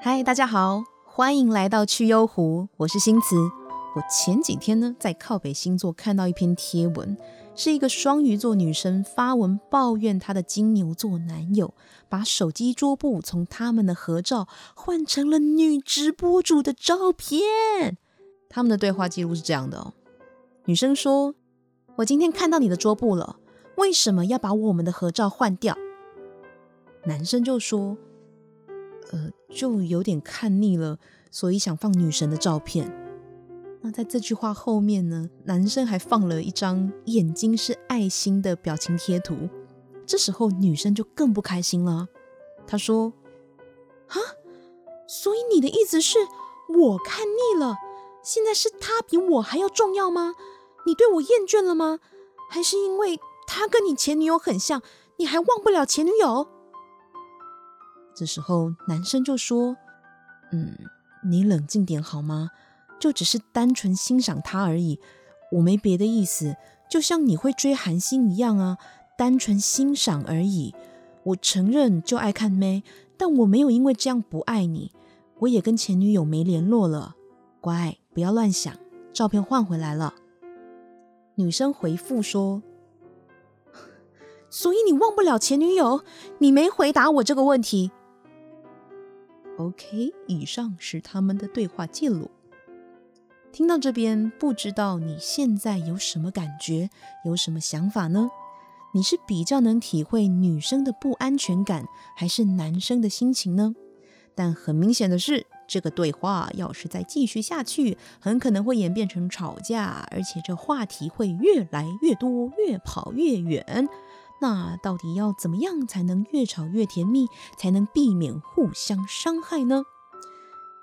嗨，大家好，欢迎来到趣幽湖，我是新慈。我前几天呢，在靠北星座看到一篇贴文，是一个双鱼座女生发文抱怨她的金牛座男友把手机桌布从他们的合照换成了女直播主的照片。他们的对话记录是这样的哦，女生说：“我今天看到你的桌布了，为什么要把我们的合照换掉？”男生就说。呃，就有点看腻了，所以想放女神的照片。那在这句话后面呢，男生还放了一张眼睛是爱心的表情贴图。这时候女生就更不开心了。她说：“啊，所以你的意思是我看腻了？现在是他比我还要重要吗？你对我厌倦了吗？还是因为他跟你前女友很像，你还忘不了前女友？”这时候，男生就说：“嗯，你冷静点好吗？就只是单纯欣赏他而已，我没别的意思。就像你会追韩星一样啊，单纯欣赏而已。我承认就爱看妹，但我没有因为这样不爱你。我也跟前女友没联络了，乖，不要乱想。照片换回来了。”女生回复说。所以你忘不了前女友？你没回答我这个问题。OK，以上是他们的对话记录。听到这边，不知道你现在有什么感觉，有什么想法呢？你是比较能体会女生的不安全感，还是男生的心情呢？但很明显的是，这个对话要是再继续下去，很可能会演变成吵架，而且这话题会越来越多，越跑越远。那到底要怎么样才能越吵越甜蜜，才能避免互相伤害呢？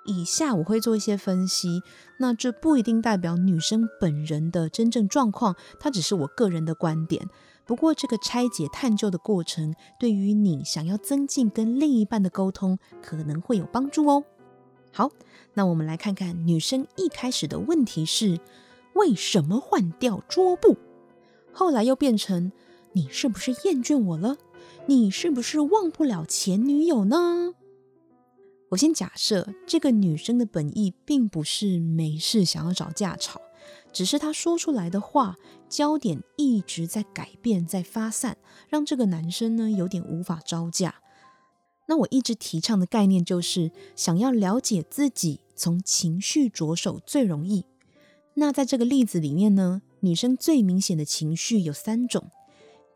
以下我会做一些分析，那这不一定代表女生本人的真正状况，它只是我个人的观点。不过这个拆解探究的过程，对于你想要增进跟另一半的沟通，可能会有帮助哦。好，那我们来看看女生一开始的问题是为什么换掉桌布，后来又变成。你是不是厌倦我了？你是不是忘不了前女友呢？我先假设这个女生的本意并不是没事想要找架吵，只是她说出来的话焦点一直在改变，在发散，让这个男生呢有点无法招架。那我一直提倡的概念就是，想要了解自己，从情绪着手最容易。那在这个例子里面呢，女生最明显的情绪有三种。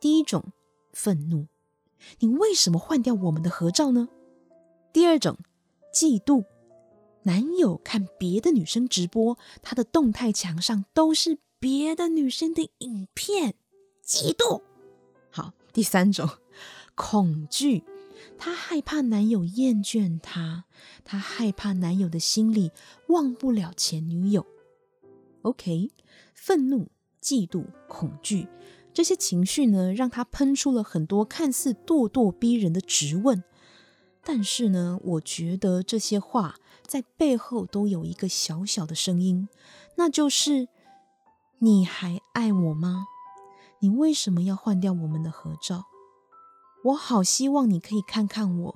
第一种，愤怒，你为什么换掉我们的合照呢？第二种，嫉妒，男友看别的女生直播，他的动态墙上都是别的女生的影片，嫉妒。好，第三种，恐惧，他害怕男友厌倦他，他害怕男友的心里忘不了前女友。OK，愤怒、嫉妒、恐惧。这些情绪呢，让他喷出了很多看似咄咄逼人的质问，但是呢，我觉得这些话在背后都有一个小小的声音，那就是：你还爱我吗？你为什么要换掉我们的合照？我好希望你可以看看我，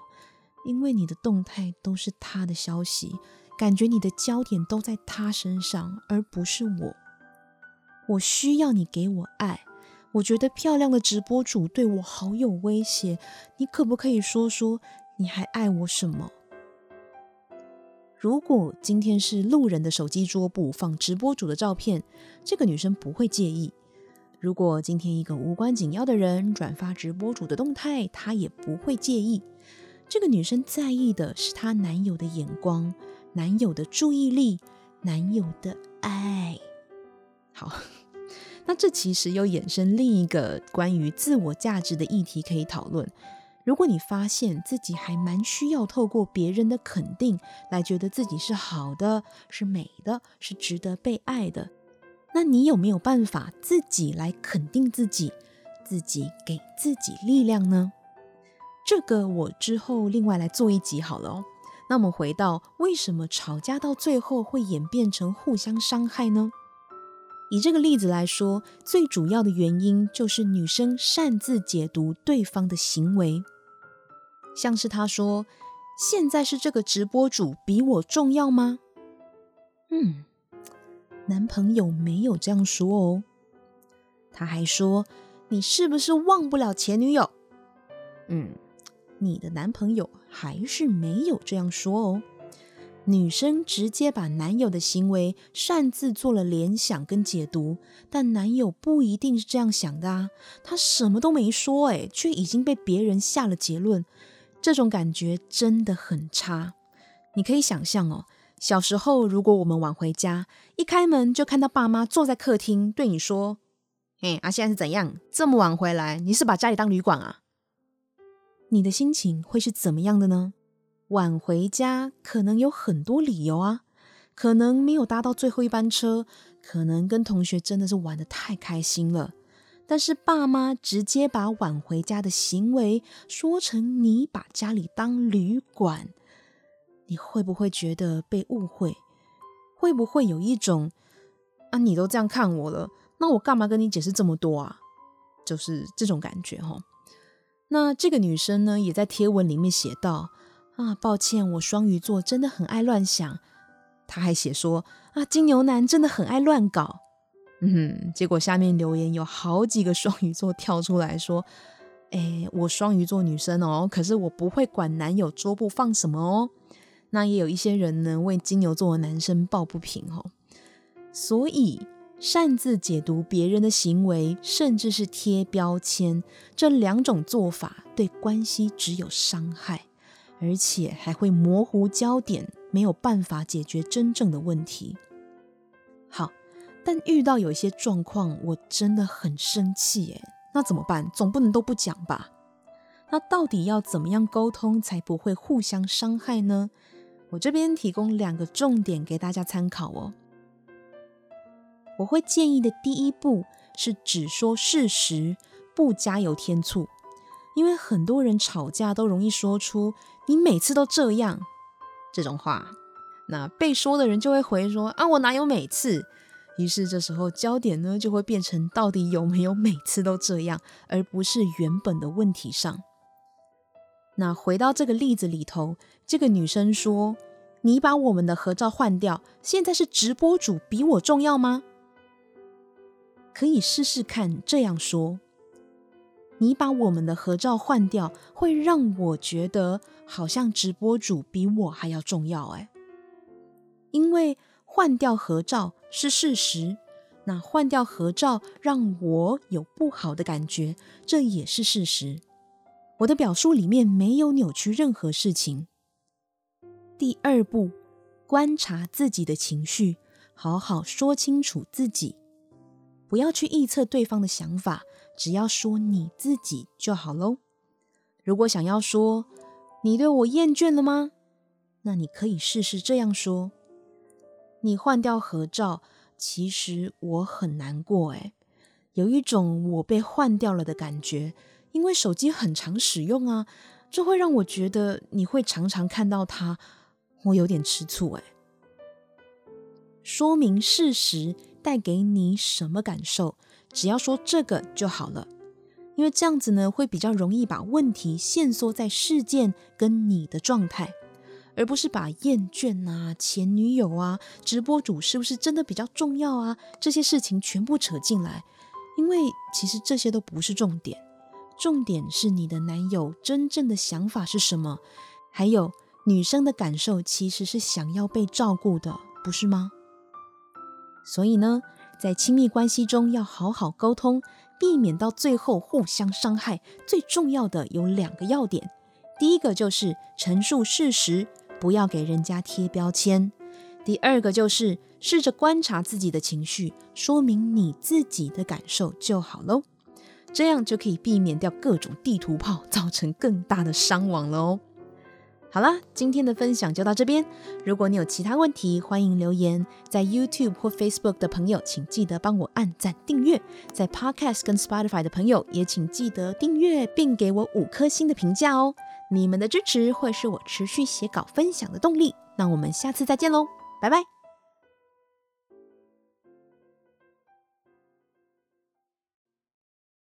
因为你的动态都是他的消息，感觉你的焦点都在他身上，而不是我。我需要你给我爱。我觉得漂亮的直播主对我好有威胁，你可不可以说说你还爱我什么？如果今天是路人的手机桌布放直播主的照片，这个女生不会介意；如果今天一个无关紧要的人转发直播主的动态，她也不会介意。这个女生在意的是她男友的眼光、男友的注意力、男友的爱。好。那这其实又衍生另一个关于自我价值的议题可以讨论。如果你发现自己还蛮需要透过别人的肯定来觉得自己是好的、是美的、是值得被爱的，那你有没有办法自己来肯定自己，自己给自己力量呢？这个我之后另外来做一集好了哦。那我们回到为什么吵架到最后会演变成互相伤害呢？以这个例子来说，最主要的原因就是女生擅自解读对方的行为。像是他说：“现在是这个直播主比我重要吗？”嗯，男朋友没有这样说哦。他还说：“你是不是忘不了前女友？”嗯，你的男朋友还是没有这样说哦。女生直接把男友的行为擅自做了联想跟解读，但男友不一定是这样想的啊。他什么都没说，诶，却已经被别人下了结论，这种感觉真的很差。你可以想象哦，小时候如果我们晚回家，一开门就看到爸妈坐在客厅对你说：“嘿，啊，现在是怎样？这么晚回来，你是把家里当旅馆啊？”你的心情会是怎么样的呢？晚回家可能有很多理由啊，可能没有搭到最后一班车，可能跟同学真的是玩得太开心了。但是爸妈直接把晚回家的行为说成你把家里当旅馆，你会不会觉得被误会？会不会有一种啊，你都这样看我了，那我干嘛跟你解释这么多啊？就是这种感觉齁。那这个女生呢，也在贴文里面写道。啊，抱歉，我双鱼座真的很爱乱想。他还写说啊，金牛男真的很爱乱搞。嗯，结果下面留言有好几个双鱼座跳出来说，哎，我双鱼座女生哦，可是我不会管男友桌布放什么哦。那也有一些人呢，为金牛座的男生抱不平哦。所以擅自解读别人的行为，甚至是贴标签，这两种做法对关系只有伤害。而且还会模糊焦点，没有办法解决真正的问题。好，但遇到有一些状况，我真的很生气耶。那怎么办？总不能都不讲吧？那到底要怎么样沟通才不会互相伤害呢？我这边提供两个重点给大家参考哦。我会建议的第一步是只说事实，不加油添醋。因为很多人吵架都容易说出“你每次都这样”这种话，那被说的人就会回说：“啊，我哪有每次？”于是这时候焦点呢就会变成到底有没有每次都这样，而不是原本的问题上。那回到这个例子里头，这个女生说：“你把我们的合照换掉，现在是直播主比我重要吗？”可以试试看这样说。你把我们的合照换掉，会让我觉得好像直播主比我还要重要哎。因为换掉合照是事实，那换掉合照让我有不好的感觉，这也是事实。我的表述里面没有扭曲任何事情。第二步，观察自己的情绪，好好说清楚自己，不要去臆测对方的想法。只要说你自己就好喽。如果想要说你对我厌倦了吗？那你可以试试这样说：你换掉合照，其实我很难过诶，有一种我被换掉了的感觉。因为手机很常使用啊，这会让我觉得你会常常看到它，我有点吃醋诶。说明事实带给你什么感受？只要说这个就好了，因为这样子呢，会比较容易把问题限缩在事件跟你的状态，而不是把厌倦啊、前女友啊、直播主是不是真的比较重要啊这些事情全部扯进来，因为其实这些都不是重点，重点是你的男友真正的想法是什么，还有女生的感受其实是想要被照顾的，不是吗？所以呢，在亲密关系中要好好沟通，避免到最后互相伤害。最重要的有两个要点：第一个就是陈述事实，不要给人家贴标签；第二个就是试着观察自己的情绪，说明你自己的感受就好喽。这样就可以避免掉各种地图炮，造成更大的伤亡了哦。好啦，今天的分享就到这边。如果你有其他问题，欢迎留言。在 YouTube 或 Facebook 的朋友，请记得帮我按赞订阅。在 Podcast 跟 Spotify 的朋友，也请记得订阅并给我五颗星的评价哦。你们的支持会是我持续写稿分享的动力。那我们下次再见喽，拜拜。